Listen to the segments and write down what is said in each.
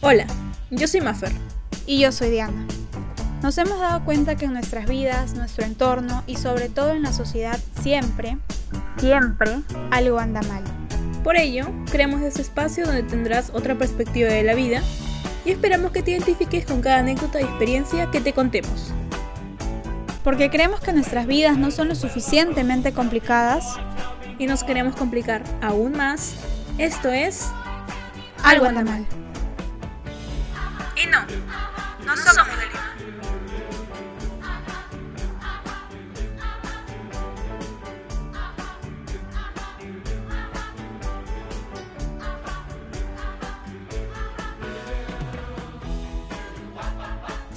Hola, yo soy Maffer. Y yo soy Diana. Nos hemos dado cuenta que en nuestras vidas, nuestro entorno y sobre todo en la sociedad siempre, siempre algo anda mal. Por ello, creamos este espacio donde tendrás otra perspectiva de la vida y esperamos que te identifiques con cada anécdota y experiencia que te contemos. Porque creemos que nuestras vidas no son lo suficientemente complicadas y nos queremos complicar aún más. Esto es algo anda mal. Y no, no somos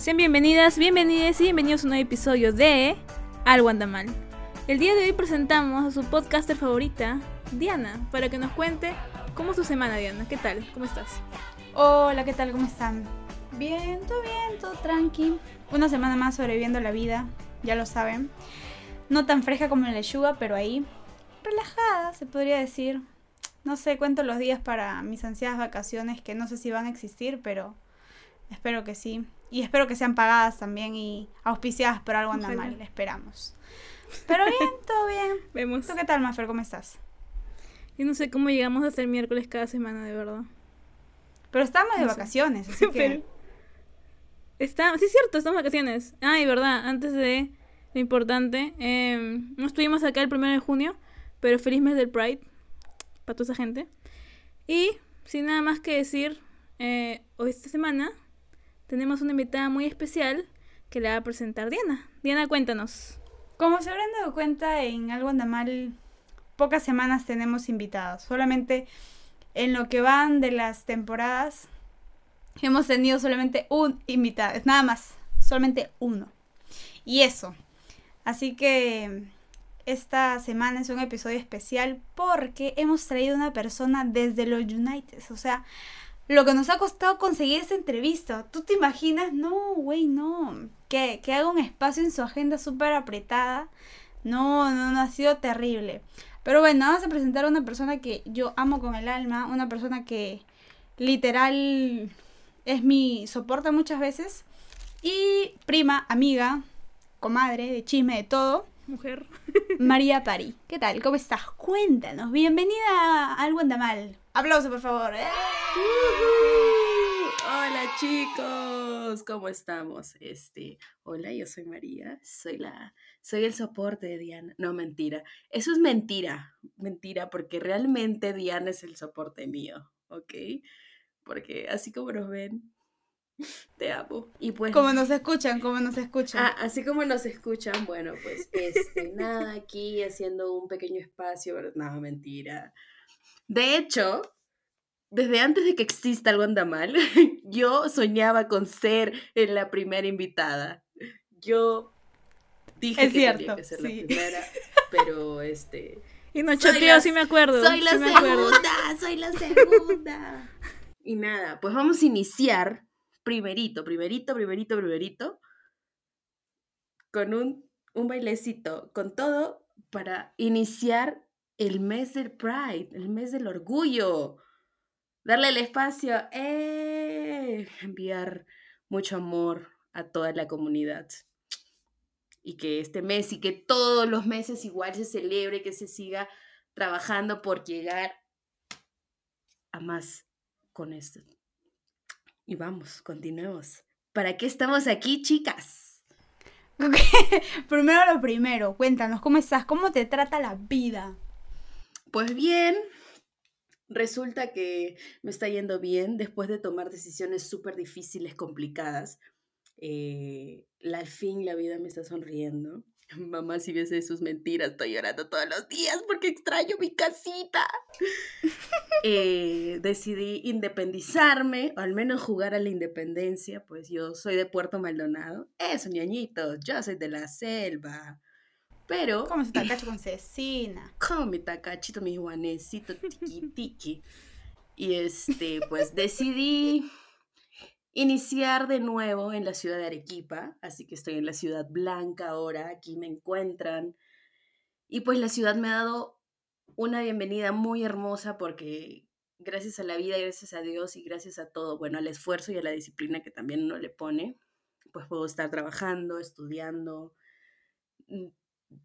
Sean bienvenidas, bienvenidas y bienvenidos a un nuevo episodio de Algo anda mal. El día de hoy presentamos a su podcaster favorita, Diana, para que nos cuente cómo es tu semana, Diana. ¿Qué tal? ¿Cómo estás? Hola, ¿qué tal? ¿Cómo están? Bien, todo bien, todo tranqui. Una semana más sobreviviendo la vida, ya lo saben. No tan fresca como en la lechuga, pero ahí relajada, se podría decir. No sé, cuento los días para mis ansiadas vacaciones que no sé si van a existir, pero espero que sí. Y espero que sean pagadas también y auspiciadas por algo anda mal, esperamos. Pero bien, todo bien. Vemos. ¿Tú qué tal, Mafer? ¿Cómo estás? Yo no sé cómo llegamos a hacer miércoles cada semana, de verdad. Pero estamos de sé. vacaciones, así que... Está, sí es cierto, estamos en vacaciones. Ay, verdad, antes de lo importante, eh, no estuvimos acá el primero de junio, pero feliz mes del Pride para toda esa gente. Y sin nada más que decir, eh, hoy esta semana tenemos una invitada muy especial que la va a presentar Diana. Diana, cuéntanos. Como se habrán dado cuenta, en Algo Anda Mal, pocas semanas tenemos invitados. Solamente en lo que van de las temporadas, hemos tenido solamente un invitado. Nada más, solamente uno. Y eso. Así que esta semana es un episodio especial porque hemos traído una persona desde los United. O sea, lo que nos ha costado conseguir esta entrevista. ¿Tú te imaginas? No, güey, no. Que, que haga un espacio en su agenda súper apretada. No, no, no, ha sido terrible. Pero bueno, vamos a presentar a una persona que yo amo con el alma. Una persona que literal es mi soporte muchas veces. Y prima, amiga, comadre, de chisme, de todo. Mujer. María Pari. ¿Qué tal? ¿Cómo estás? Cuéntanos. Bienvenida a Algo Anda Mal. Aplauso, por favor. ¡Eh! Hola chicos, ¿cómo estamos? Este, hola, yo soy María, soy la, soy el soporte de Diana. No, mentira. Eso es mentira, mentira, porque realmente Diana es el soporte mío, ¿ok? Porque así como nos ven, te amo. Y pues, Como nos escuchan, como nos escuchan. ah, así como nos escuchan, bueno, pues, este, nada, aquí haciendo un pequeño espacio, pero nada, mentira. De hecho, desde antes de que exista algo anda mal, yo soñaba con ser en la primera invitada. Yo dije Es que tenía cierto, que ser sí. la primera, pero este Y no choteo, sí me acuerdo. soy la sí segunda, soy la segunda. y nada, pues vamos a iniciar primerito, primerito, primerito, primerito con un un bailecito, con todo para iniciar el mes del Pride, el mes del orgullo. Darle el espacio, ¡eh! enviar mucho amor a toda la comunidad. Y que este mes y que todos los meses igual se celebre, que se siga trabajando por llegar a más con esto. Y vamos, continuemos. ¿Para qué estamos aquí, chicas? Primero lo primero, cuéntanos, ¿cómo estás? ¿Cómo te trata la vida? Pues bien, resulta que me está yendo bien después de tomar decisiones súper difíciles, complicadas. Eh, al fin la vida me está sonriendo. Mamá, si ves sus mentiras, estoy llorando todos los días porque extraño mi casita. Eh, decidí independizarme, o al menos jugar a la independencia, pues yo soy de Puerto Maldonado. Eso, ñañitos, yo soy de la selva. Pero ¿Cómo se está cacho con cecina? con mi tacachito, mi juanecito, tiki tiki. Y este, pues decidí iniciar de nuevo en la ciudad de Arequipa, así que estoy en la ciudad blanca ahora, aquí me encuentran. Y pues la ciudad me ha dado una bienvenida muy hermosa porque gracias a la vida, gracias a Dios y gracias a todo, bueno, al esfuerzo y a la disciplina que también uno le pone, pues puedo estar trabajando, estudiando, mm,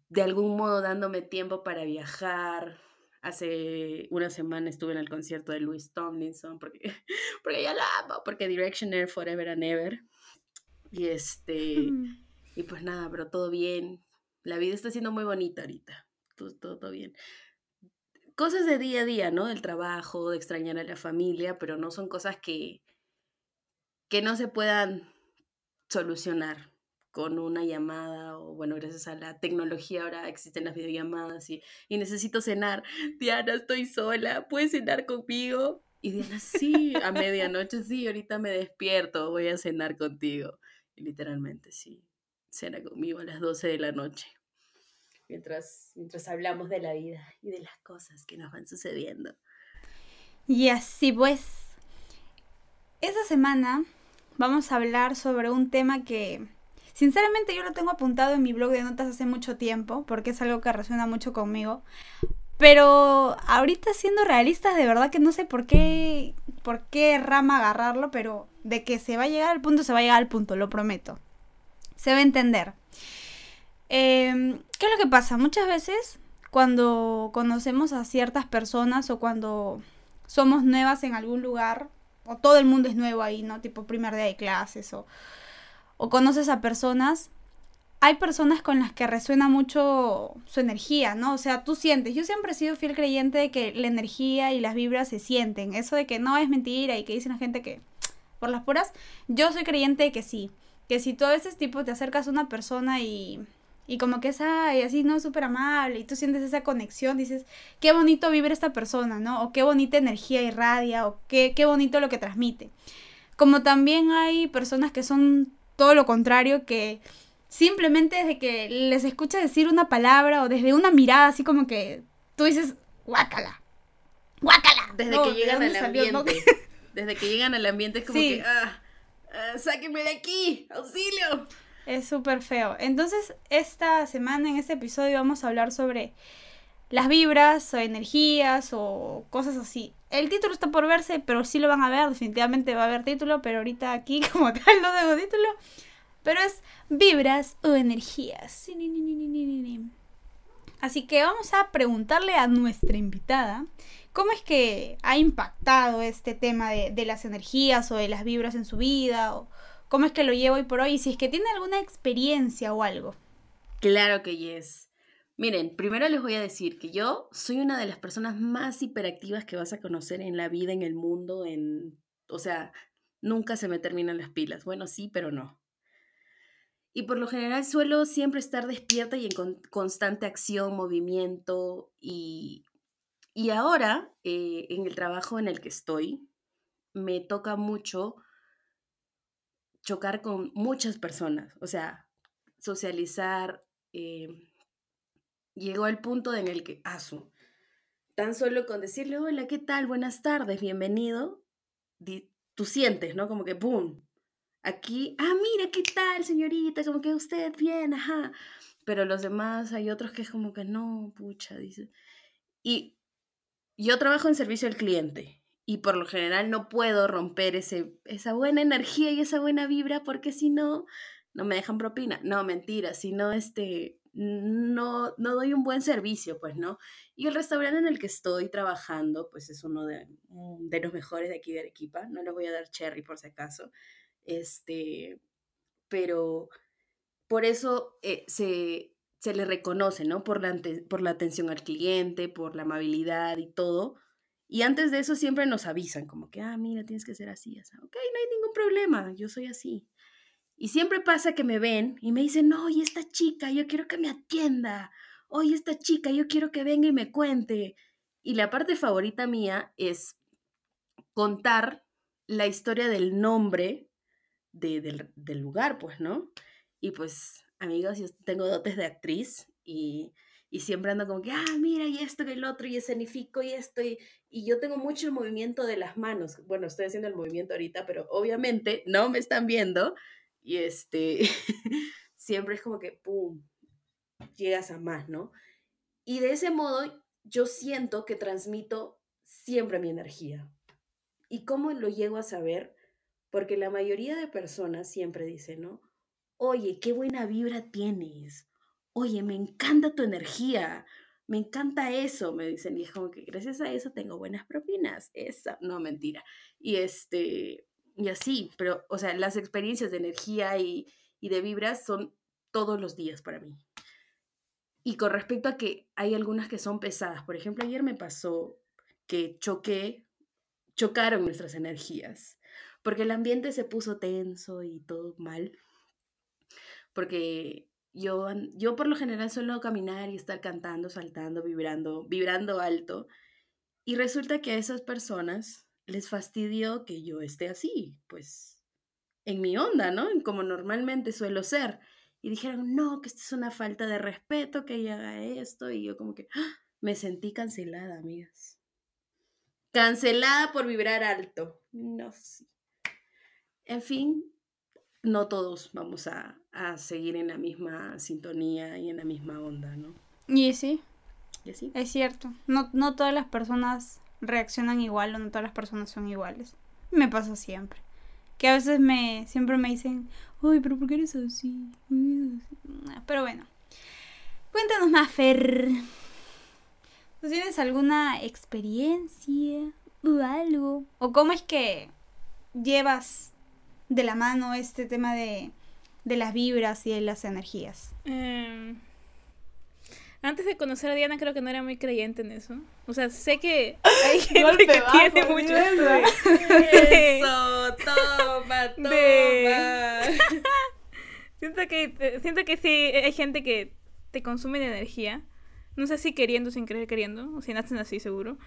de algún modo dándome tiempo para viajar. Hace una semana estuve en el concierto de Louis Tomlinson porque, porque ya la amo, porque Direction Air Forever and Ever. Y este, y pues nada, pero todo bien. La vida está siendo muy bonita ahorita. Todo, todo, todo bien cosas de día a día, ¿no? Del trabajo, de extrañar a la familia, pero no son cosas que, que no se puedan solucionar con una llamada o bueno, gracias a la tecnología ahora existen las videollamadas y, necesito cenar. Diana, estoy sola, ¿puedes cenar conmigo? Y Diana, sí, a medianoche, sí, ahorita me despierto, voy a cenar contigo. Y literalmente, sí, cena conmigo a las 12 de la noche mientras, mientras hablamos de la vida y de las cosas que nos van sucediendo. Y así pues, esta semana vamos a hablar sobre un tema que sinceramente yo lo tengo apuntado en mi blog de notas hace mucho tiempo, porque es algo que resuena mucho conmigo. Pero ahorita siendo realistas, de verdad que no sé por qué, por qué rama agarrarlo, pero de que se va a llegar al punto, se va a llegar al punto, lo prometo. Se va a entender. Em, ¿Qué es lo que pasa? Muchas veces cuando conocemos a ciertas personas o cuando somos nuevas en algún lugar, o todo el mundo es nuevo ahí, ¿no? Tipo primer día de clases, o, o conoces a personas, hay personas con las que resuena mucho su energía, ¿no? O sea, tú sientes, yo siempre he sido fiel creyente de que la energía y las vibras se sienten, eso de que no es mentira y que dicen la gente que por las puras, yo soy creyente de que sí, que si a veces tipo te acercas a una persona y y como que es, ay, así, ¿no? Súper amable. Y tú sientes esa conexión, dices, qué bonito vibra esta persona, ¿no? O qué bonita energía irradia, o qué, qué bonito lo que transmite. Como también hay personas que son todo lo contrario, que simplemente desde que les escuchas decir una palabra o desde una mirada, así como que tú dices, guácala, guácala. Desde que llegan al ambiente. Desde que llegan al ambiente es como que, ah, ah, sáquenme de aquí, auxilio. Es súper feo. Entonces, esta semana, en este episodio, vamos a hablar sobre las vibras o energías o cosas así. El título está por verse, pero sí lo van a ver, definitivamente va a haber título, pero ahorita aquí como tal no tengo título. Pero es vibras o energías. Así que vamos a preguntarle a nuestra invitada cómo es que ha impactado este tema de, de las energías o de las vibras en su vida o, cómo es que lo llevo hoy por hoy y si es que tiene alguna experiencia o algo. Claro que yes. Miren, primero les voy a decir que yo soy una de las personas más hiperactivas que vas a conocer en la vida, en el mundo, en... O sea, nunca se me terminan las pilas. Bueno, sí, pero no. Y por lo general suelo siempre estar despierta y en constante acción, movimiento. Y, y ahora, eh, en el trabajo en el que estoy, me toca mucho chocar con muchas personas, o sea, socializar. Eh, llegó al punto en el que, asu, tan solo con decirle, hola, ¿qué tal? Buenas tardes, bienvenido, tú sientes, ¿no? Como que, ¡boom! Aquí, ah, mira, ¿qué tal, señorita? Como que usted bien, ajá. Pero los demás, hay otros que es como que no, pucha, dice. Y yo trabajo en servicio al cliente y por lo general no puedo romper ese, esa buena energía y esa buena vibra porque si no, no me dejan propina. No, mentira, si no, este, no, no doy un buen servicio, pues, ¿no? Y el restaurante en el que estoy trabajando, pues es uno de, mm, de los mejores de aquí de Arequipa. No le voy a dar cherry por si acaso. Este, pero por eso eh, se, se le reconoce, ¿no? Por la, por la atención al cliente, por la amabilidad y todo y antes de eso siempre nos avisan, como que, ah, mira, tienes que ser así, así. Ok, no hay ningún problema, yo soy así. Y siempre pasa que me ven y me dicen, no, y esta chica, yo quiero que me atienda. Oye, esta chica, yo quiero que venga y me cuente. Y la parte favorita mía es contar la historia del nombre del, del lugar, pues, ¿no? Y pues, amigos, yo tengo dotes de actriz y y siempre ando como que, ah, mira, y esto, y el otro, y escenifico, y esto, y, y yo tengo mucho el movimiento de las manos. Bueno, estoy haciendo el movimiento ahorita, pero obviamente no me están viendo, y este, siempre es como que, ¡pum!, llegas a más, ¿no? Y de ese modo yo siento que transmito siempre mi energía. ¿Y cómo lo llego a saber? Porque la mayoría de personas siempre dicen, ¿no? Oye, qué buena vibra tienes. Oye, me encanta tu energía. Me encanta eso, me dicen. Y es como que gracias a eso tengo buenas propinas. Esa, no, mentira. Y este, y así, pero, o sea, las experiencias de energía y, y de vibras son todos los días para mí. Y con respecto a que hay algunas que son pesadas, por ejemplo, ayer me pasó que choqué, chocaron nuestras energías, porque el ambiente se puso tenso y todo mal, porque yo, yo por lo general suelo caminar y estar cantando, saltando, vibrando, vibrando alto, y resulta que a esas personas les fastidió que yo esté así, pues en mi onda, ¿no? En como normalmente suelo ser y dijeron, no, que esto es una falta de respeto, que ella haga esto, y yo como que ¡ah! me sentí cancelada, amigas. Cancelada por vibrar alto. No sé. En fin, no todos vamos a, a, seguir en la misma sintonía y en la misma onda, ¿no? Y sí. ¿Y sí? Es cierto. No, no todas las personas reaccionan igual o no todas las personas son iguales. Me pasa siempre. Que a veces me siempre me dicen, Ay, pero ¿por qué eres así? Pero bueno. Cuéntanos más, Fer. ¿Tú tienes alguna experiencia o algo? ¿O cómo es que llevas de la mano este tema de, de las vibras y de las energías? Eh, antes de conocer a Diana creo que no era muy creyente en eso. O sea, sé que hay gente que tiene mucho eso. toma, toma. siento que siento que sí hay gente que te consume de energía. No sé si queriendo sin querer queriendo, o si nacen así seguro,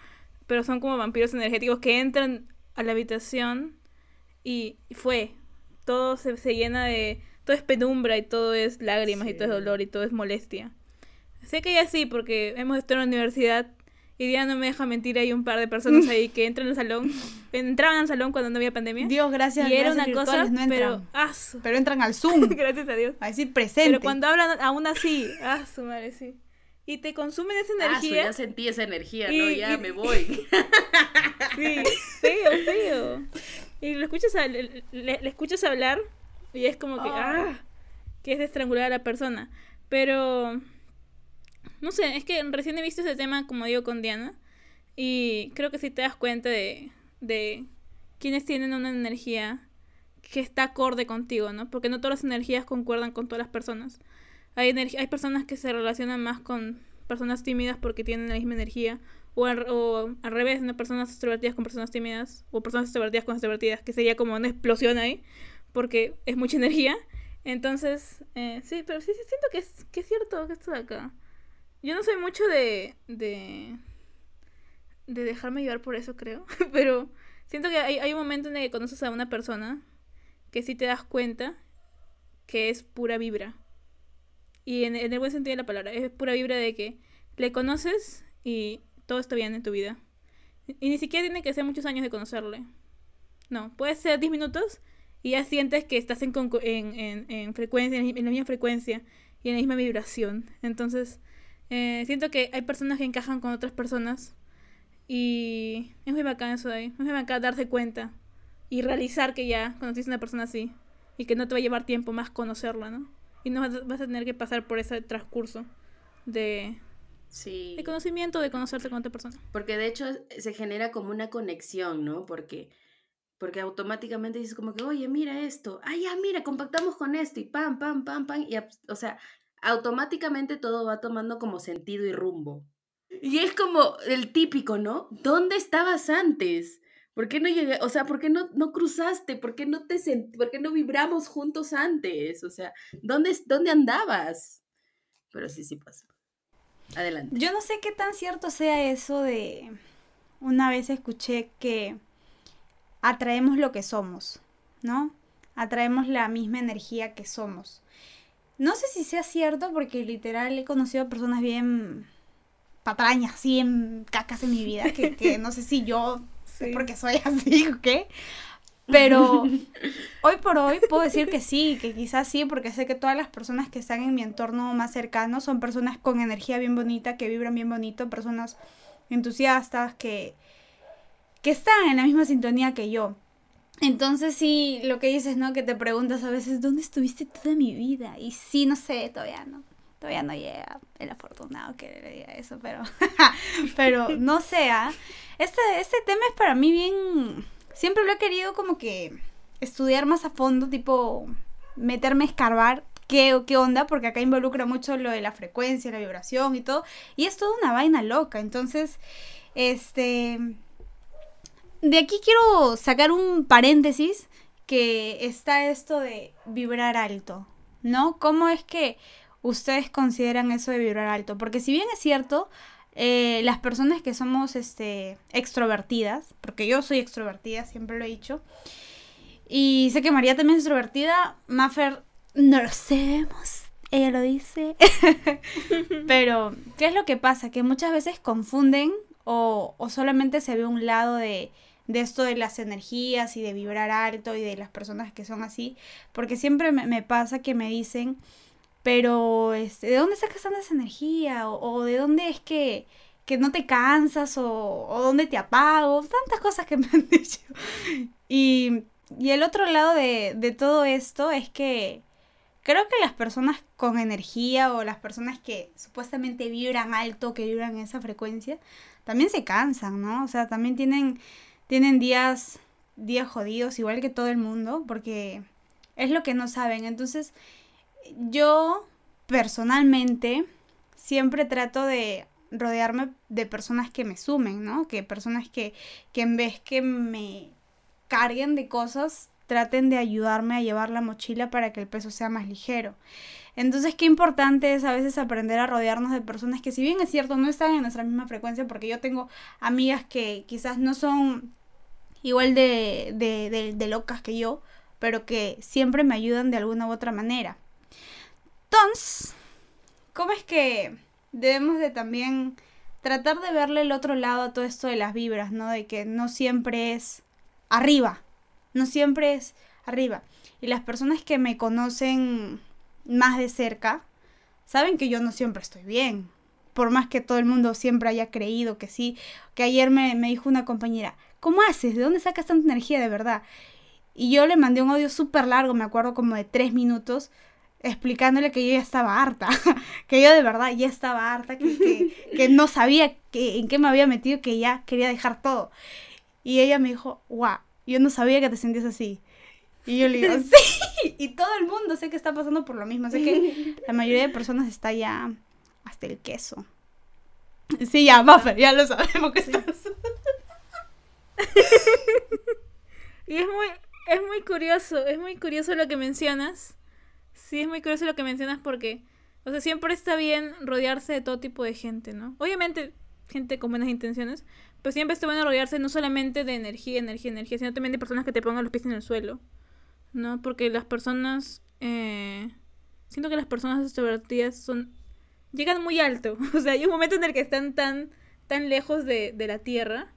pero son como vampiros energéticos que entran a la habitación y fue todo se, se llena de todo es penumbra y todo es lágrimas sí. y todo es dolor y todo es molestia. Sé que ya sí, porque hemos estado en la universidad y ya no me deja mentir, hay un par de personas ahí que entran al salón, entraban al salón cuando no había pandemia. Dios, gracias. Y era una cosa, no pero ah, pero entran al Zoom. gracias a Dios. A decir presente. Pero cuando hablan aún así, ah, su madre, sí. Y te consumen esa energía. Ah, ya sentí esa energía, y, ¿no? Ya y, me voy. sí, feo, feo. Y lo escuchas a, le, le, le, escuchas hablar y es como que, oh. ah, que es de estrangular a la persona. Pero no sé, es que recién he visto ese tema, como digo, con Diana. Y creo que si te das cuenta de, de quienes tienen una energía que está acorde contigo, ¿no? Porque no todas las energías concuerdan con todas las personas. Hay, hay personas que se relacionan más con personas tímidas porque tienen la misma energía. O al, o al revés, ¿no? Personas extrovertidas con personas tímidas. O personas extrovertidas con extrovertidas. Que sería como una explosión ahí. Porque es mucha energía. Entonces, eh, sí, pero sí, sí siento que es, que es cierto que esto de acá. Yo no soy mucho de, de, de dejarme llevar por eso, creo. Pero siento que hay, hay un momento en el que conoces a una persona que sí te das cuenta que es pura vibra. Y en, en, el buen sentido de la palabra, es pura vibra de que le conoces y todo está bien en tu vida. Y ni siquiera tiene que ser muchos años de conocerle. No, puede ser 10 minutos y ya sientes que estás en, en, en, en frecuencia, en la misma frecuencia y en la misma vibración. Entonces, eh, siento que hay personas que encajan con otras personas y es muy bacán eso de ahí. Es muy bacán darse cuenta y realizar que ya conociste a una persona así y que no te va a llevar tiempo más conocerla, ¿no? Y no vas, a tener que pasar por ese transcurso de, sí. de conocimiento, de conocerte con otra persona. Porque de hecho se genera como una conexión, ¿no? Porque, porque automáticamente dices como que, oye, mira esto, ah, ya, mira, compactamos con esto y pam, pam, pam, pam, y, o sea, automáticamente todo va tomando como sentido y rumbo. Y es como el típico, ¿no? ¿Dónde estabas antes? ¿Por qué no llegué? O sea, ¿por qué no, no cruzaste? ¿Por qué no te sent ¿Por qué no vibramos juntos antes? O sea, ¿dónde, ¿dónde andabas? Pero sí, sí pasó. Adelante. Yo no sé qué tan cierto sea eso de... Una vez escuché que atraemos lo que somos, ¿no? Atraemos la misma energía que somos. No sé si sea cierto porque literal he conocido a personas bien patrañas, bien cacas en mi vida, que, que no sé si yo sí. porque soy así o qué. Pero hoy por hoy puedo decir que sí, que quizás sí, porque sé que todas las personas que están en mi entorno más cercano son personas con energía bien bonita, que vibran bien bonito, personas entusiastas, que, que están en la misma sintonía que yo. Entonces sí, lo que dices, ¿no? Que te preguntas a veces, ¿dónde estuviste toda mi vida? Y sí, no sé, todavía no. Todavía no llega el afortunado que le diga eso, pero, pero no sea. ¿ah? Este, este tema es para mí bien... Siempre lo he querido como que estudiar más a fondo, tipo meterme a escarbar qué, qué onda, porque acá involucra mucho lo de la frecuencia, la vibración y todo. Y es toda una vaina loca. Entonces, este de aquí quiero sacar un paréntesis que está esto de vibrar alto, ¿no? ¿Cómo es que ustedes consideran eso de vibrar alto? Porque si bien es cierto, eh, las personas que somos este, extrovertidas, porque yo soy extrovertida, siempre lo he dicho, y sé que María también es extrovertida, Maffer no lo sabemos, ella lo dice, pero ¿qué es lo que pasa? Que muchas veces confunden o, o solamente se ve un lado de de esto de las energías y de vibrar alto y de las personas que son así, porque siempre me, pasa que me dicen, pero este, ¿de dónde sacas tanta energía? O, de dónde es que, que no te cansas? O, o dónde te apago? Tantas cosas que me han dicho. Y, y el otro lado de, de todo esto es que creo que las personas con energía o las personas que supuestamente vibran alto, que vibran esa frecuencia, también se cansan, ¿no? O sea, también tienen tienen días, días jodidos, igual que todo el mundo, porque es lo que no saben. Entonces, yo personalmente siempre trato de rodearme de personas que me sumen, ¿no? Que personas que, que en vez que me carguen de cosas, traten de ayudarme a llevar la mochila para que el peso sea más ligero. Entonces, qué importante es a veces aprender a rodearnos de personas que si bien es cierto, no están en nuestra misma frecuencia, porque yo tengo amigas que quizás no son igual de, de, de, locas que yo, pero que siempre me ayudan de alguna u otra manera. Entonces, ¿cómo es que debemos de también tratar de verle el otro lado a todo esto de las vibras, ¿no? De que no siempre es arriba, no siempre es arriba. Y las personas que me conocen más de cerca, saben que yo no siempre estoy bien. Por más que todo el mundo siempre haya creído que sí. Que ayer me, me dijo una compañera, ¿cómo haces? ¿De dónde sacas tanta energía de verdad? Y yo le mandé un audio súper largo, me acuerdo como de tres minutos, explicándole que yo ya estaba harta, que yo de verdad ya estaba harta, que, que, no sabía que, en qué me había metido, que ya quería dejar todo. Y ella me dijo, guau, yo no sabía que te sentías así. Y yo le digo, sí, y todo el mundo sé que está pasando por lo mismo, sé que la mayoría de personas está ya hasta el queso. Sí, ya, Maffer, ya lo sabemos que estás. y es muy, es muy curioso, es muy curioso lo que mencionas. Sí, es muy curioso lo que mencionas porque, o sea, siempre está bien rodearse de todo tipo de gente, ¿no? Obviamente, gente con buenas intenciones, pero siempre está bueno rodearse no solamente de energía, energía, energía, sino también de personas que te pongan los pies en el suelo, ¿no? Porque las personas, eh, siento que las personas extrovertidas son, llegan muy alto, o sea, hay un momento en el que están tan, tan lejos de, de la tierra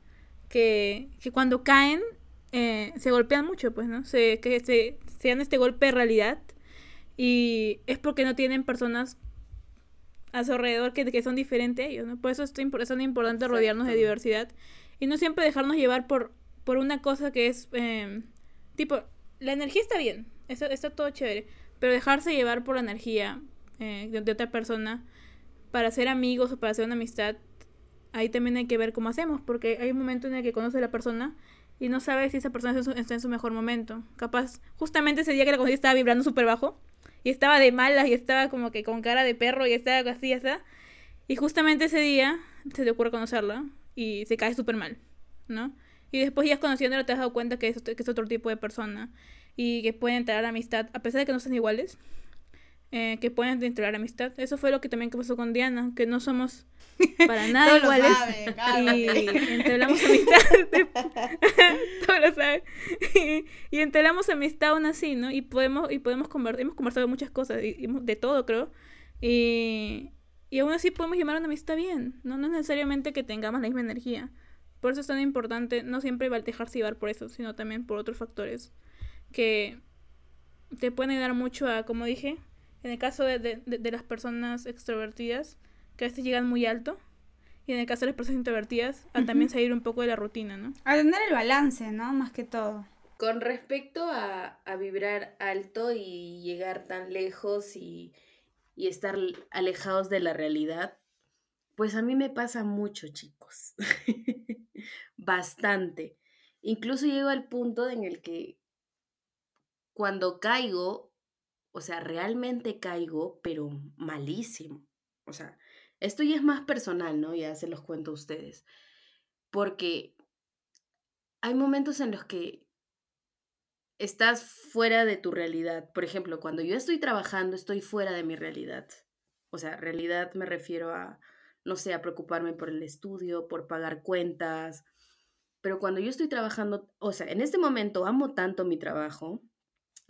que, que cuando caen eh, se golpean mucho, pues, ¿no? Se, que se, se dan este golpe de realidad y es porque no tienen personas a su alrededor que, que son diferentes a ellos, ¿no? Por eso es, es importante rodearnos de diversidad y no siempre dejarnos llevar por, por una cosa que es, eh, tipo, la energía está bien, está, está todo chévere, pero dejarse llevar por la energía eh, de, otra persona para ser amigos o para hacer una amistad ahí también hay que ver cómo hacemos, porque hay un momento en el que conoce a la persona y no sabe si esa persona está en su mejor momento. Capaz, justamente ese día que la conocí estaba vibrando súper bajo y estaba de malas y estaba como que con cara de perro y estaba así, así. Y justamente ese día se te ocurre conocerla y se cae súper mal, ¿no? Y después ya conociéndola te has dado cuenta que es, que es otro tipo de persona y que pueden entrar a amistad, a pesar de que no sean iguales, eh, que pueden entrar a amistad. Eso fue lo que también pasó con Diana, que no somos para nada iguales. y entablamos amistad. todo lo sabe. Y, entablamos amistad aún así, ¿no? Y podemos, y podemos conversar, hemos conversado de muchas cosas, y, de todo, creo. Y, y aún así podemos llamar a una amistad bien, ¿no? No es necesariamente que tengamos la misma energía. Por eso es tan importante no siempre dejarse llevar por eso, sino también por otros factores que te pueden ayudar mucho a, como dije, en el caso de, de, de las personas extrovertidas, que a veces llegan muy alto, y en el caso de las personas introvertidas, a también salir un poco de la rutina, ¿no? A tener el balance, ¿no? Más que todo. Con respecto a, a vibrar alto y llegar tan lejos y, y estar alejados de la realidad, pues a mí me pasa mucho, chicos. Bastante. Incluso llego al punto en el que cuando caigo, o sea, realmente caigo, pero malísimo. O sea, esto ya es más personal, ¿no? Ya se los cuento a ustedes. Porque hay momentos en los que estás fuera de tu realidad. Por ejemplo, cuando yo estoy trabajando, estoy fuera de mi realidad. O sea, realidad me refiero a, no sé, a preocuparme por el estudio, por pagar cuentas. Pero cuando yo estoy trabajando, o sea, en este momento amo tanto mi trabajo.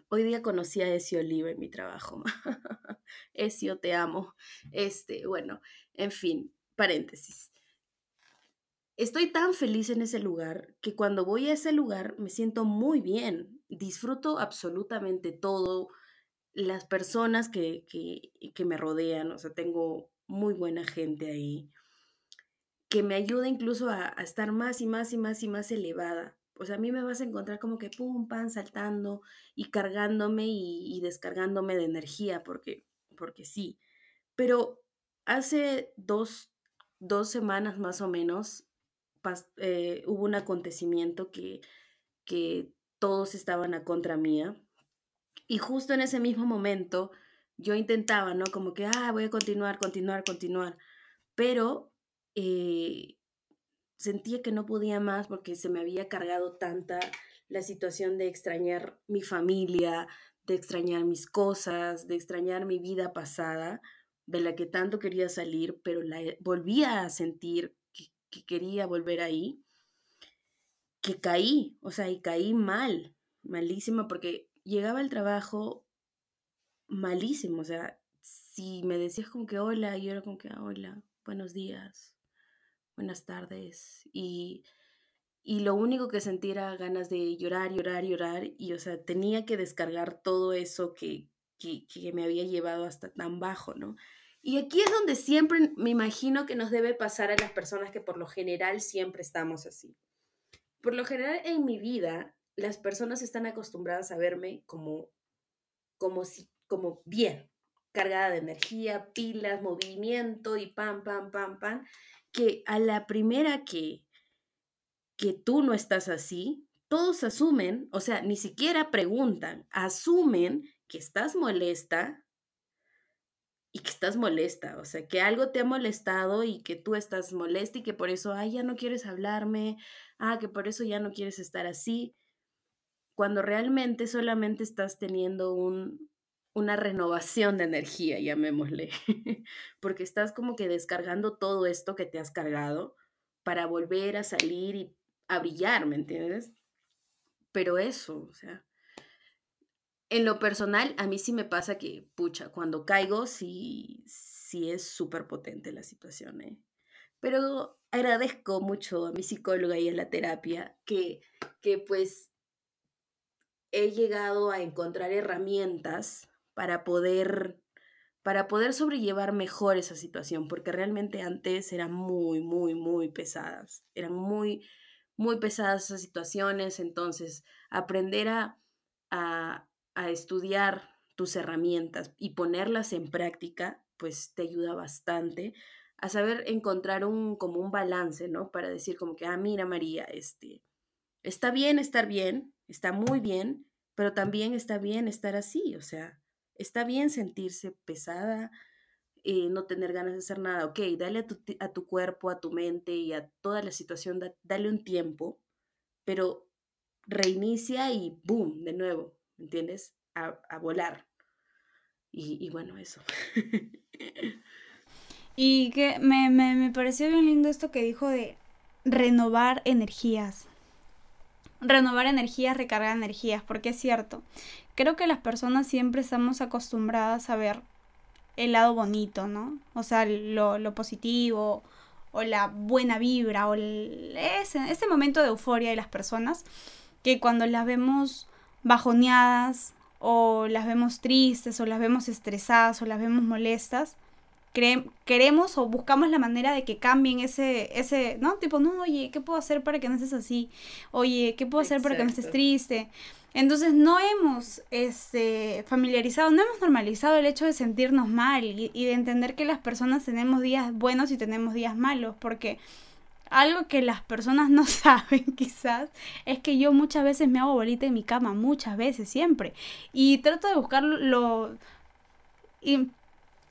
Hoy día conocí a Ezio Oliva en mi trabajo. Ezio, te amo. Este, bueno, en fin, paréntesis. Estoy tan feliz en ese lugar que cuando voy a ese lugar me siento muy bien. Disfruto absolutamente todo. Las personas que, que, que me rodean, o sea, tengo muy buena gente ahí, que me ayuda incluso a, estar más y más y más y más elevada. O sea, a mí me vas a encontrar como que pum, pan, saltando y cargándome y, y descargándome de energía, porque, porque sí. Pero hace dos, dos semanas más o menos eh, hubo un acontecimiento que, que todos estaban a contra mía. Y justo en ese mismo momento yo intentaba, ¿no? Como que, ah, voy a continuar, continuar, continuar. Pero eh, sentía que no podía más porque se me había cargado tanta la situación de extrañar mi familia, de extrañar mis cosas, de extrañar mi vida pasada, de la que tanto quería salir, pero la volvía a sentir que quería volver ahí, que caí, o sea, y caí mal, malísima, porque llegaba al trabajo malísimo, o sea, si me decías como que hola, yo era como que ah, hola, buenos días, buenas tardes, y, y lo único que sentía era ganas de llorar, llorar, llorar, y o sea, tenía que descargar todo eso que, que, que me había llevado hasta tan bajo, ¿no? Y aquí es donde siempre me imagino que nos debe pasar a las personas que por lo general siempre estamos así. Por lo general en mi vida, las personas están acostumbradas a verme como, como, si, como bien, cargada de energía, pilas, movimiento y pam, pam, pam, pam, que a la primera que, que tú no estás así, todos asumen, o sea, ni siquiera preguntan, asumen que estás molesta, y que estás molesta, o sea, que algo te ha molestado y que tú estás molesta y que por eso, ay, ya no quieres hablarme, ah, que por eso ya no quieres estar así, cuando realmente solamente estás teniendo un, una renovación de energía, llamémosle, porque estás como que descargando todo esto que te has cargado para volver a salir y a brillar, ¿me entiendes? Pero eso, o sea, en lo personal, a mí sí me pasa que, pucha, cuando caigo, sí, sí es súper potente la situación, ¿eh? Pero agradezco mucho a mi psicóloga y a la terapia que, que pues he llegado a encontrar herramientas para poder para poder sobrellevar mejor esa situación, porque realmente antes eran muy, muy, muy pesadas, eran muy, muy pesadas esas situaciones, entonces aprender a, a, estudiar tus herramientas y ponerlas en práctica, pues te ayuda bastante a saber encontrar un como un balance, ¿no? Para decir como que, ah, mira María, este, está bien estar bien, está muy bien, pero también está bien estar así, o sea, está bien sentirse pesada, eh, no tener ganas de hacer nada, ok, dale a tu, a tu cuerpo, a tu mente y a toda la situación, dale un tiempo, pero reinicia y boom, de nuevo, ¿me entiendes? A, a volar. Y, y, bueno, eso. y que me, me, me pareció bien lindo esto que dijo de renovar energías. Renovar energías, recargar energías, porque es cierto. Creo que las personas siempre estamos acostumbradas a ver el lado bonito, ¿no? O sea, lo, positivo o la buena vibra o ese, ese momento de euforia de las personas que cuando las vemos bajoneadas o las vemos tristes o las vemos estresadas o las vemos molestas, queremos o buscamos la manera de que cambien ese, ese, ¿no? Tipo, no, oye, ¿qué puedo hacer para que no estés así? Oye, ¿qué puedo hacer para que no estés triste? Entonces no hemos este, familiarizado, no hemos normalizado el hecho de sentirnos mal y, y de entender que las personas tenemos días buenos y tenemos días malos, porque algo que las personas no saben quizás es que yo muchas veces me hago bolita en mi cama, muchas veces, siempre. Y trato de buscarlo Y,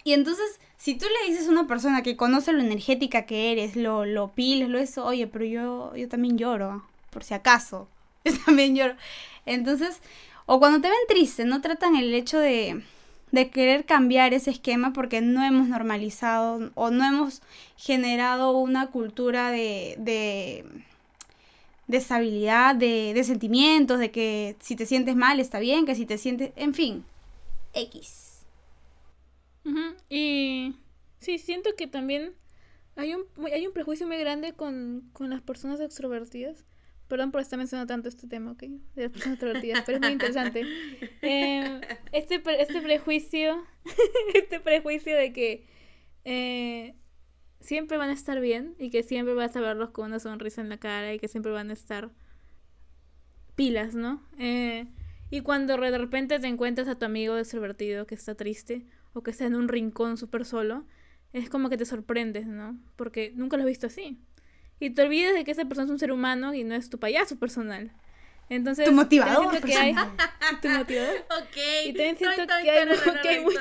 y entonces, si tú le dices a una persona que conoce lo energética que eres, lo, lo piles, lo eso, oye, pero yo, yo también lloro, por si acaso. Yo también lloro. Entonces, o cuando te ven triste, no tratan el hecho de de querer cambiar ese esquema porque no hemos normalizado o no hemos generado una cultura de, de, de estabilidad, de, de, sentimientos, de que si te sientes mal está bien, que si te sientes, en fin, X. Y sí, siento que también hay un, hay un prejuicio muy grande con, con las personas extrovertidas Perdón por estar mencionando tanto este tema, ¿ok? De las personas extrovertidas, pero es muy interesante. Eh, este, este prejuicio, este prejuicio de que eh, siempre van a estar bien y que siempre vas a verlos con una sonrisa en la cara y que siempre van a estar pilas, ¿no? Eh, y cuando de repente te encuentras a tu amigo extrovertido que está triste o que está en un rincón súper solo, es como que te sorprendes, ¿no? Porque nunca lo has visto así. Y te olvides de que esa persona es un ser humano y no es tu payaso personal. Entonces, tu motivador. Que hay, tu motivador. Ok. Y también siento que hay, que hay mucho.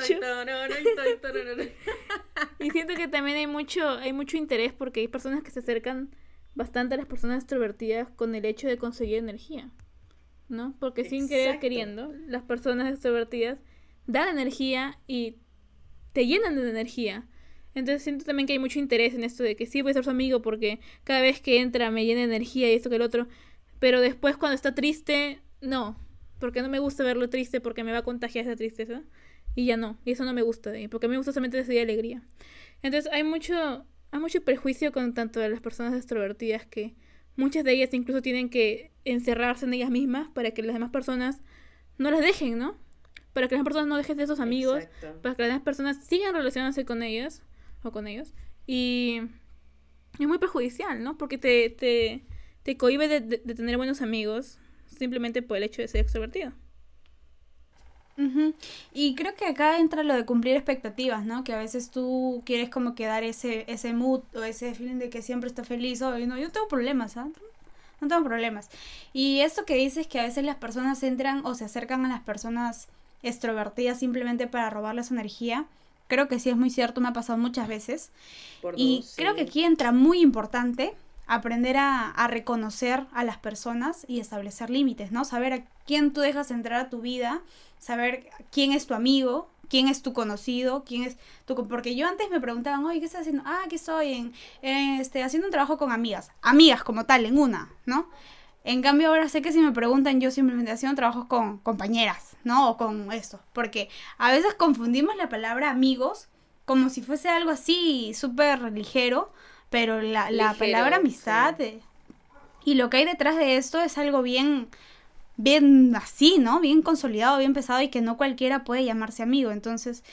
y siento que también hay mucho, hay mucho interés porque hay personas que se acercan bastante a las personas extrovertidas con el hecho de conseguir energía. ¿No? Porque sin querer queriendo, las personas extrovertidas dan energía y te llenan de energía. Entonces siento también que hay mucho interés en esto de que sí voy a ser su amigo porque cada vez que entra me llena energía y esto que el otro. Pero después cuando está triste, no. Porque no me gusta verlo triste porque me va a contagiar esa tristeza. Y ya no. Y eso no me gusta de Porque mí me gusta solamente de alegría. Entonces hay mucho, hay mucho prejuicio con tanto de las personas extrovertidas que muchas de ellas incluso tienen que encerrarse en ellas mismas para que las demás personas no las dejen, ¿no? Para que las personas no dejen de esos amigos, para que las personas sigan relacionándose con ellas o con ellos. Y es muy perjudicial, ¿no? Porque te, te, te cohibe de, de, tener buenos amigos simplemente por el hecho de ser extrovertido. Y creo que acá entra lo de cumplir expectativas, ¿no? Que a veces tú quieres como que dar ese, ese mood o ese feeling de que siempre está feliz. O, no, yo tengo problemas, ¿ah? No tengo problemas. Y esto que dices que a veces las personas entran o se acercan a las personas extrovertidas simplemente para robarles energía Creo que sí es muy cierto, me ha pasado muchas veces. y creo que aquí entra muy importante aprender a, a, reconocer a las personas y establecer límites, ¿no? Saber a quién tú dejas entrar a tu vida, saber quién es tu amigo, quién es tu conocido, quién es tu... Porque yo antes me preguntaban, oye, ¿qué estás haciendo? Ah, que estoy en, este, haciendo un trabajo con amigas, amigas como tal, en una, ¿no? En cambio, ahora sé que si me preguntan, yo simplemente haciendo trabajos con compañeras, ¿no? O con esto. Porque a veces confundimos la palabra amigos como si fuese algo así súper ligero, pero la, la palabra amistad eh, y lo que hay detrás de esto es algo bien, bien así, ¿no? Bien consolidado, bien pesado y que no cualquiera puede llamarse amigo. Entonces,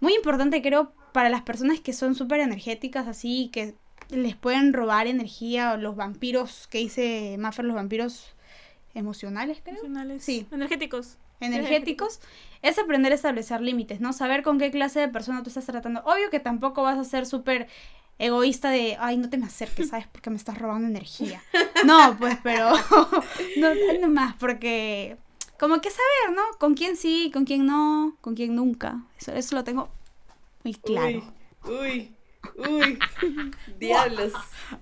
muy importante creo para las personas que son súper energéticas así, que les pueden robar energía, los vampiros que dice Maffer, los vampiros emocionales, creo. Emocionales. Sí. Energéticos. Energéticos. Es aprender a establecer límites, ¿no? Saber con qué clase de persona tú estás tratando. Obvio que tampoco vas a ser súper egoísta de, ay, no te me acerques, ¿sabes? Porque me estás robando energía. No, pues, pero no, no más, porque como que saber, ¿no? Con quién sí, con quién no, con quién nunca. Eso, eso lo tengo muy claro. Uy, uy. Uy, diablos.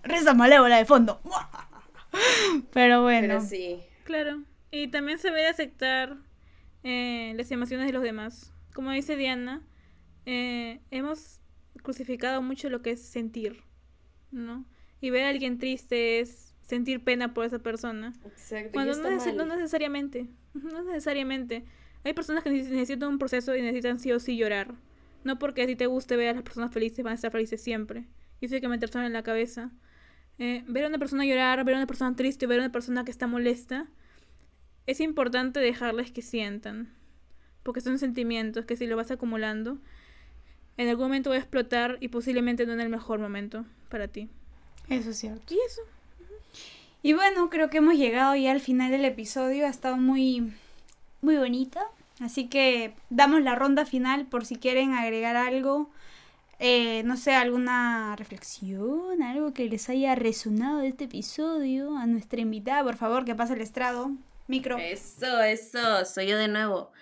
Risa malévola de fondo. Pero bueno. sí. Claro. Y también se ve aceptar eh, las emociones de los demás. Como dice Diana, eh, hemos crucificado mucho lo que es sentir, ¿no? Y ver a alguien triste es sentir pena por esa persona. Exacto. Cuando no, no, necesariamente. No necesariamente. Hay personas que necesitan un proceso y necesitan sí o sí llorar. No porque a ti te guste ver a las personas felices, van a estar felices siempre. y eso hay que meterse en la cabeza. Eh, ver a una persona llorar, ver a una persona triste, ver a una persona que está molesta, es importante dejarles que sientan. Porque son sentimientos que si lo vas acumulando, en algún momento va a explotar y posiblemente no en el mejor momento para ti. Eso es cierto. Y eso. Y bueno, creo que hemos llegado ya al final del episodio. Ha estado muy, muy bonito. Así que damos la ronda final por si quieren agregar algo. Eh, no sé, alguna reflexión, algo que les haya resonado de este episodio. A nuestra invitada, por favor, que pase el estrado. Micro. Eso, eso, soy yo de nuevo.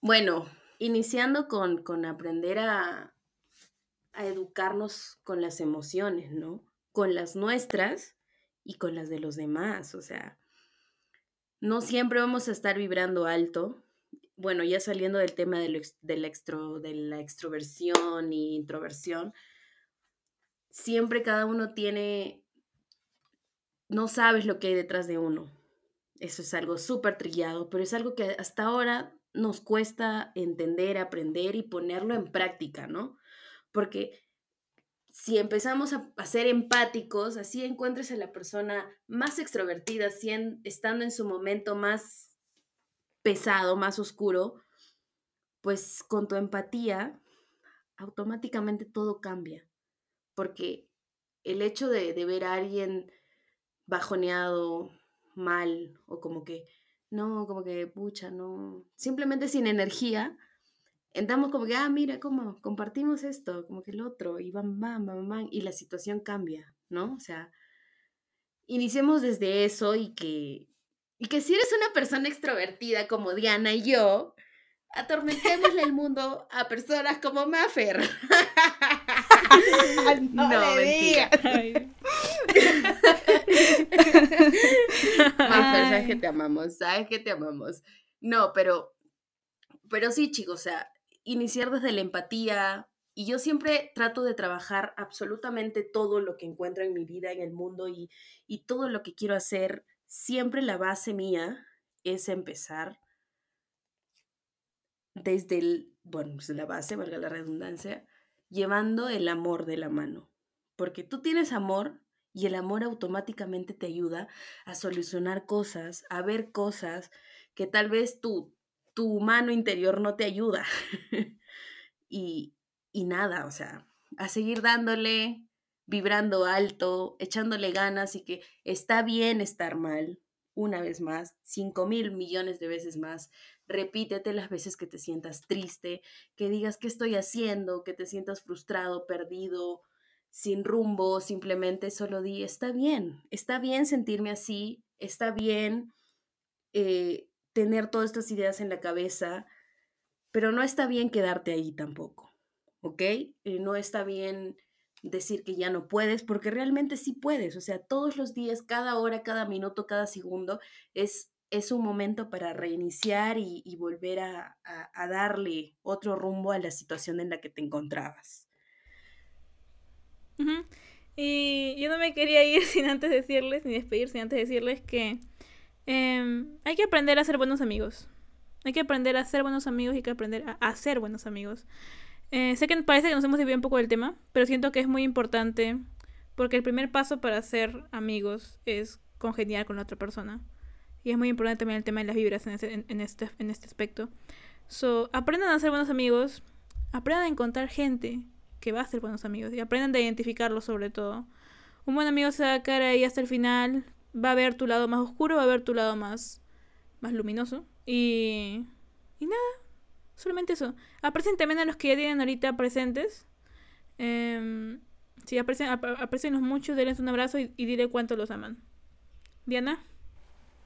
Bueno, iniciando con, con aprender a, a educarnos con las emociones, ¿no? Con las nuestras y con las de los demás. O sea, no siempre vamos a estar vibrando alto. Bueno, ya saliendo del tema de, la extroversión y introversión, siempre cada uno tiene, no sabes lo que hay detrás de uno. Eso es algo súper trillado, pero es algo que hasta ahora nos cuesta entender, aprender y ponerlo en práctica, ¿no? Porque si empezamos a, ser empáticos, así encuentres a la persona más extrovertida, estando en su momento más pesado, más oscuro, pues con tu empatía automáticamente todo cambia. Porque el hecho de, ver a alguien bajoneado, mal, o como que, no, como que, pucha, no, simplemente sin energía, entramos como que, ah, mira, cómo compartimos esto, como que el otro, y bam, bam, bam, bam, y la situación cambia, ¿no? O sea, iniciemos desde eso y que, y que si eres una persona extrovertida como Diana y yo, atormentémosle el mundo a personas como Maffer. no, no mentira. Maffer, sabes que te amamos, sabes que te amamos. No, pero, pero sí, chicos, o sea, iniciar desde la empatía. Y yo siempre trato de trabajar absolutamente todo lo que encuentro en mi vida, en el mundo y, y todo lo que quiero hacer. Siempre la base mía es empezar desde el, bueno, desde la base, valga la redundancia, llevando el amor de la mano. Porque tú tienes amor y el amor automáticamente te ayuda a solucionar cosas, a ver cosas que tal vez tú tu mano interior no te ayuda. y, y nada, o sea, a seguir dándole, vibrando alto, echándole ganas y que está bien estar mal, una vez más, cinco mil millones de veces más. Repítete las veces que te sientas triste, que digas qué estoy haciendo, que te sientas frustrado, perdido, sin rumbo, simplemente solo di, está bien, está bien sentirme así, está bien eh, tener todas estas ideas en la cabeza, pero no está bien quedarte ahí tampoco, ¿ok? Eh, no está bien decir que ya no puedes, porque realmente sí puedes, o sea, todos los días, cada hora, cada minuto, cada segundo, es, es un momento para reiniciar y, volver a, darle otro rumbo a la situación en la que te encontrabas. Y yo no me quería ir sin antes decirles, ni despedir sin antes decirles que Em, hay que aprender a ser buenos amigos. Hay que aprender a ser buenos amigos y hay que aprender a hacer buenos amigos. Eh, sé que parece que nos hemos desviado un poco del tema, pero siento que es muy importante porque el primer paso para ser amigos es congeniar con la otra persona. Y es muy importante también el tema de las vibras en, este, en este aspecto. So, aprendan a ser buenos amigos, aprendan a encontrar gente que va a ser buenos amigos y aprendan a identificarlos sobre todo. Un buen amigo se va a quedar ahí hasta el final, va a ver tu lado más oscuro, va a ver tu lado más, más luminoso. Y, y nada, solamente eso. Aprecien también a los que ya tienen ahorita presentes. Eh, sí, aprecien, los mucho, denles un abrazo y, y dile cuánto los aman. Diana.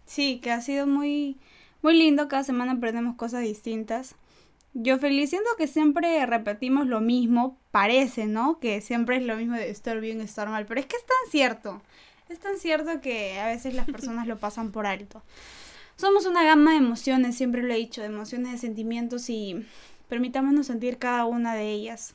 Sí, que ha sido muy, muy lindo. Cada semana aprendemos cosas distintas. Yo feliz, siento que siempre repetimos lo mismo, parece, ¿no? Que siempre es lo mismo de estar bien, estar mal, pero es que es tan cierto. Es tan cierto que a veces las personas lo pasan por alto. Somos una gama de emociones, siempre lo he dicho, de emociones, de sentimientos y permitámonos sentir cada una de ellas.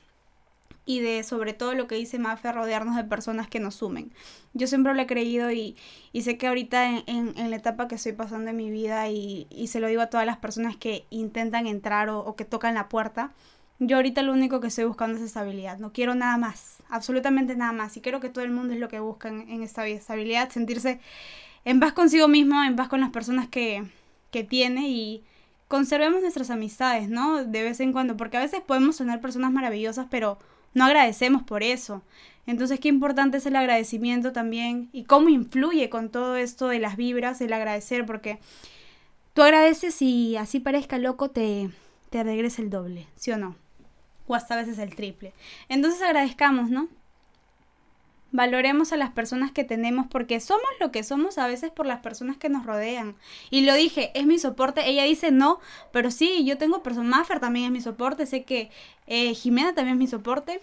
Y de sobre todo lo que dice Mafe, rodearnos de personas que nos sumen. Yo siempre lo he creído y, sé que ahorita en, la etapa que estoy pasando en mi vida y, se lo digo a todas las personas que intentan entrar o, o que tocan la puerta, yo ahorita lo único que estoy buscando es estabilidad. No quiero nada más, absolutamente nada más. Y creo que todo el mundo es lo que busca en, en esta vida, estabilidad, sentirse en paz consigo mismo, en paz con las personas que, que tiene y conservemos nuestras amistades, ¿no? De vez en cuando, porque a veces podemos tener personas maravillosas, pero no agradecemos por eso. Entonces, qué importante es el agradecimiento también y cómo influye con todo esto de las vibras, el agradecer, porque tú agradeces y así parezca loco, te, te regresa el doble, ¿sí o no? O hasta a veces el triple. Entonces agradezcamos, ¿no? Valoremos a las personas que tenemos porque somos lo que somos a veces por las personas que nos rodean. Y lo dije, es mi soporte. Ella dice no, pero sí, yo tengo personas. Maffer también es mi soporte. Sé que eh, Jimena también es mi soporte.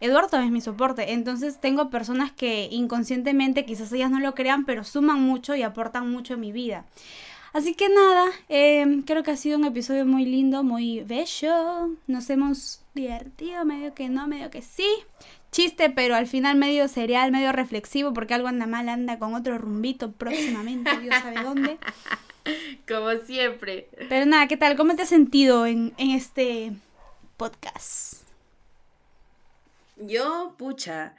Eduardo también es mi soporte. Entonces tengo personas que inconscientemente, quizás ellas no lo crean, pero suman mucho y aportan mucho en mi vida. Así que nada, eh, creo que ha sido un episodio muy lindo, muy bello. Nos hemos divertido, medio que no, medio que sí chiste, pero al final medio serial, medio reflexivo, porque algo anda mal, anda con otro rumbito próximamente, Dios sabe dónde. Como siempre. Pero nada, ¿qué tal? ¿Cómo te has sentido en, en este podcast? Yo, pucha,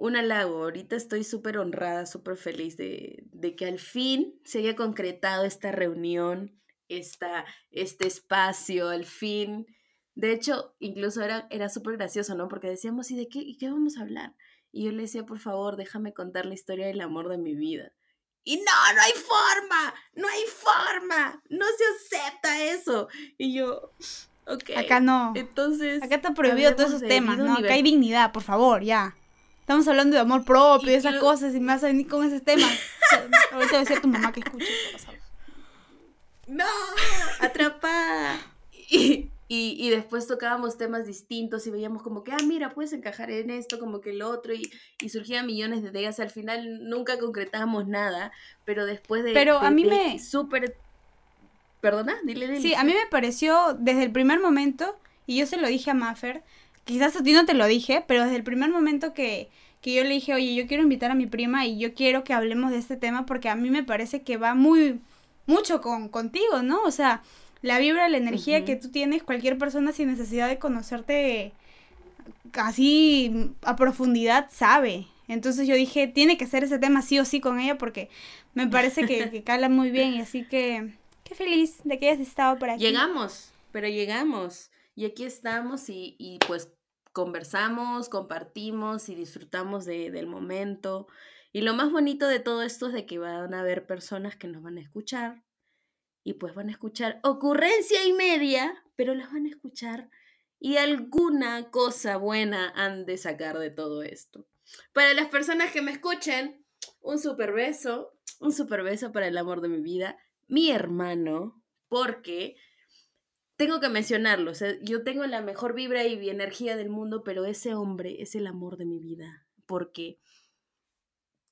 un halago. Ahorita estoy súper honrada, súper feliz de, de, que al fin se haya concretado esta reunión, esta, este espacio, al fin de hecho, incluso era, era súper gracioso, ¿no? Porque decíamos, ¿y de qué, ¿y qué vamos a hablar? Y yo le decía, por favor, déjame contar la historia del amor de mi vida. Y no, no hay forma, no hay forma, no se acepta eso. Y yo, ok. Acá no. Entonces. Acá está prohibido todos esos temas, ¿no? Acá hay dignidad, por favor, ya. Estamos hablando de amor propio, y esas cosas, y me vas a venir con ese tema. Ahorita voy a decir a tu mamá que escuche. No, atrapada. Y, y, y, después tocábamos temas distintos y veíamos como que, ah, mira, puedes encajar en esto, como que el otro, y, y surgían millones de ideas. Al final nunca concretábamos nada, pero después de. Pero de, a mí de me. Súper. ¿Perdona? Dile, dile. Sí, a mí me pareció desde el primer momento, y yo se lo dije a Maffer, quizás a ti no te lo dije, pero desde el primer momento que, que yo le dije, oye, yo quiero invitar a mi prima y yo quiero que hablemos de este tema porque a mí me parece que va muy. mucho con, contigo, ¿no? O sea la vibra, la energía uh -huh. que tú tienes, cualquier persona sin necesidad de conocerte así a profundidad sabe. Entonces yo dije, tiene que ser ese tema sí o sí con ella porque me parece que, que cala muy bien y así que qué feliz de que hayas estado por aquí. Llegamos, pero llegamos y aquí estamos y, y pues conversamos, compartimos y disfrutamos de, del momento. Y lo más bonito de todo esto es de que van a haber personas que nos van a escuchar, y pues van a escuchar ocurrencia y media, pero las van a escuchar y alguna cosa buena han de sacar de todo esto. Para las personas que me escuchen, un super beso, un super beso para el amor de mi vida, mi hermano, porque tengo que mencionarlo, o yo tengo la mejor vibra y energía del mundo, pero ese hombre es el amor de mi vida, porque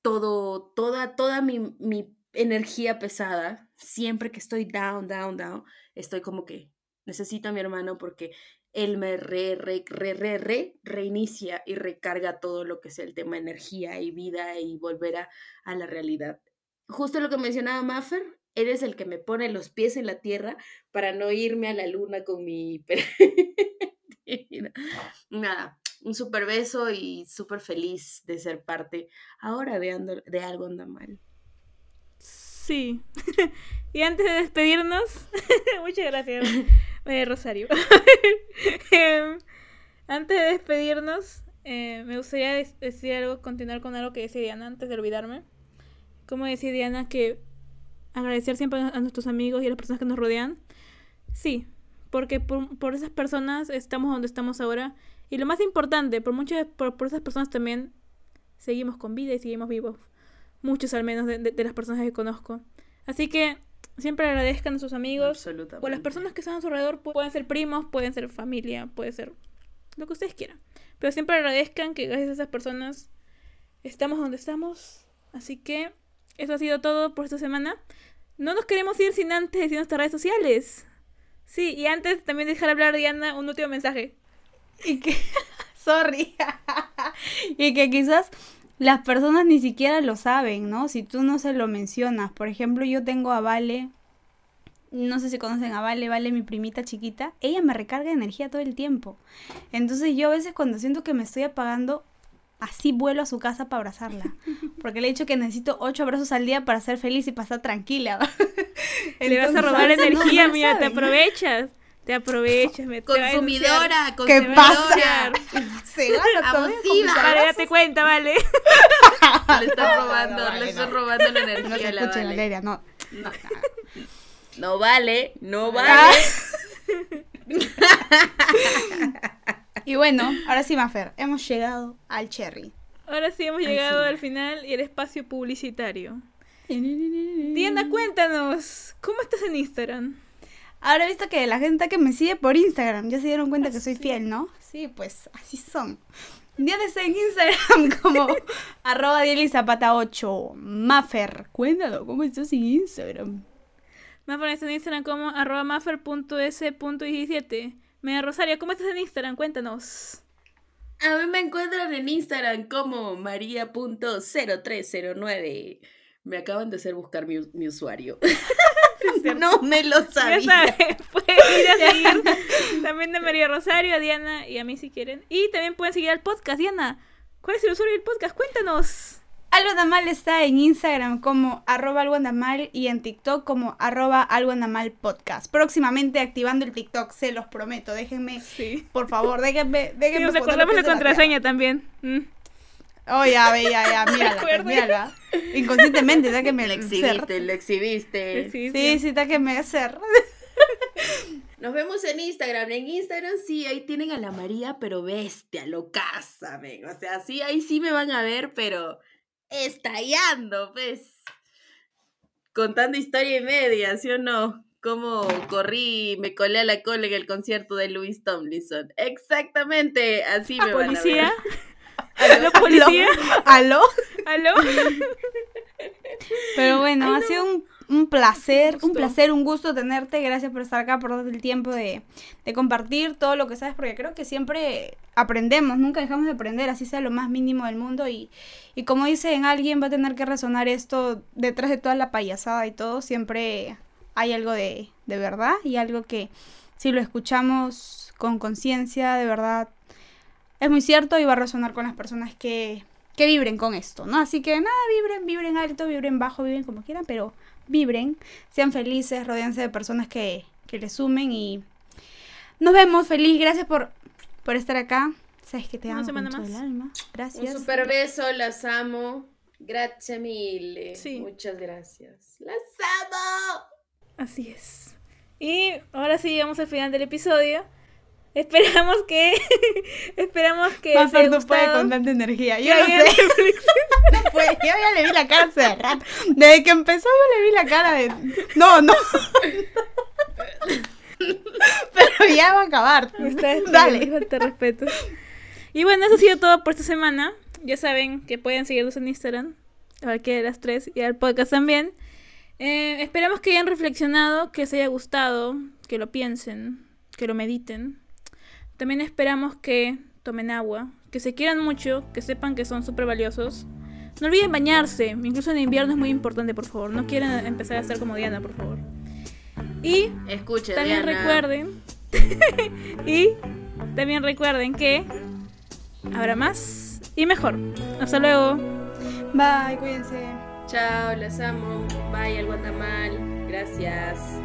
todo, toda, toda mi, mi energía pesada, siempre que estoy down, down, down, estoy como que necesito a mi hermano porque él me re, re, re, re, re, reinicia y recarga todo lo que es el tema energía y vida y volver a, a la realidad. Justo lo que mencionaba Maffer, eres el que me pone los pies en la tierra para no irme a la luna con mi... Nada, un súper beso y súper feliz de ser parte ahora de, ando, de algo anda mal. Sí. y antes de despedirnos, muchas gracias, eh, Rosario. eh, antes de despedirnos, eh, me gustaría decir algo, continuar con algo que decía Diana antes de olvidarme. Como decía Diana, que agradecer siempre a nuestros amigos y a las personas que nos rodean. Sí, porque por, por esas personas estamos donde estamos ahora. Y lo más importante, por, muchas, por, por esas personas también seguimos con vida y seguimos vivos muchos al menos de, de, de, las personas que conozco. Así que siempre agradezcan a sus amigos o a las personas que están a su alrededor. Pueden ser primos, pueden ser familia, puede ser lo que ustedes quieran. Pero siempre agradezcan que gracias a esas personas estamos donde estamos. Así que eso ha sido todo por esta semana. No nos queremos ir sin antes decir nuestras redes sociales. Sí, y antes también dejar hablar Diana un último mensaje. Y que... Sorry. y que quizás las personas ni siquiera lo saben, ¿no? Si tú no se lo mencionas. Por ejemplo, yo tengo a Vale, no sé si conocen a Vale, Vale, mi primita chiquita, ella me recarga energía todo el tiempo. Entonces yo a veces cuando siento que me estoy apagando, así vuelo a su casa para abrazarla. Porque le he dicho que necesito ocho abrazos al día para ser feliz y pasar tranquila. Le vas a Entonces, robar no, energía, no mía, te aprovechas. Te aprovechas, me te va a Consumidora, ¿Qué consumidora. pasa? Se Abusiva. Vale, date cuenta, vale. Le estás robando, No, no, vale, le estás no. robando la No energía se a la escuchen, Vale. Valeria, no. No. No vale, no Ah. vale. Y bueno, ahora sí, Mafer, hemos llegado al cherry. Ahora sí hemos Al llegado final. al final y el espacio publicitario. Diana, cuéntanos, ¿cómo estás en Instagram? Ahora he visto que la gente que me sigue por Instagram ya se dieron cuenta que soy fiel, ¿no? Sí, pues así son. Diana está en Instagram como arroba Zapata 8 Mafer, cuéntanos, ¿cómo estás en Instagram? Me aparece en Instagram como arroba maffer.s.17. Media Rosario, ¿cómo estás en Instagram? Cuéntanos. A mí me encuentran en Instagram como maria.0309. Me acaban de hacer buscar mi, mi usuario. no me lo Ya sabía. pueden ir a seguir también de María Rosario, a Diana y a mí si quieren. Y también pueden seguir al podcast. Diana, ¿cuál es el usuario del podcast? Cuéntanos. Algo Andamal está en Instagram como arroba algo Andamal y en TikTok como arroba algo Andamal podcast. Próximamente activando el TikTok, se los prometo. Déjenme, Sí. por favor, déjenme, Sí, déjenme nos acordamos la contraseña también. Mm. Oh, ya, ve, ya, ya, mírala, pues, mírala. Inconscientemente, déjenme Lo hacer. exhibiste, lo exhibiste. Sí, Sí, sí, déjenme hacer. Nos vemos en Instagram. En Instagram sí, ahí tienen a la María, pero bestia, locaza, ven. O sea, sí, ahí sí me van a ver, pero estallando, pues. Contando historia y media, ¿sí o no? Cómo corrí, me colé a la cola en el concierto de Louis Tomlinson. Exactamente, así me van a ¿Policía? ver. ¿Aló, policía? ¿Aló? ¿Aló? Pero bueno, ha sido un, un placer, un placer, un gusto tenerte. Gracias por estar acá, por darte el tiempo de, de compartir todo lo que sabes, porque creo que siempre aprendemos, nunca dejamos de aprender, así sea lo más mínimo del mundo. Y, y como dicen, alguien va a tener que resonar esto detrás de toda la payasada y todo, siempre hay algo de, de verdad y algo que si lo escuchamos con conciencia, de verdad, es muy cierto y va a resonar con las personas que, que vibren con esto, ¿no? Así que nada, vibren, vibren alto, vibren bajo, vibren como quieran, pero vibren, sean felices, rodeense de personas que, que les sumen y nos vemos, feliz, gracias por, por estar acá. Sabes que te Una amo con todo el alma. Un Gracias. super beso, las amo. Gracias mille. Sí. Muchas gracias. Las amo. Así es. Y ahora sí llegamos al final del episodio. Esperamos que. esperamos que. Ser tu puede con tanta energía. Yo no sé. No puede. Yo ya le vi la cara hace rato. Desde que empezó yo le vi la cara de. No, no. Pero ya va a acabar. Está Dale. de respeto. Y bueno, eso ha sido todo por esta semana. Ya saben que pueden seguirnos en Instagram, a cualquiera de las tres, y al podcast también. Eh, esperamos que hayan reflexionado, que les haya gustado, que lo piensen, que lo mediten. También esperamos que tomen agua, que se quieran mucho, que sepan que son súper valiosos. No olviden bañarse, incluso en invierno es muy importante, por favor. No quieran empezar a ser como Diana, por favor. Y también Diana. recuerden. y también recuerden que habrá más y mejor. Hasta luego. Bye, cuídense. Chao, las amo. Bye al Guatemala. Gracias.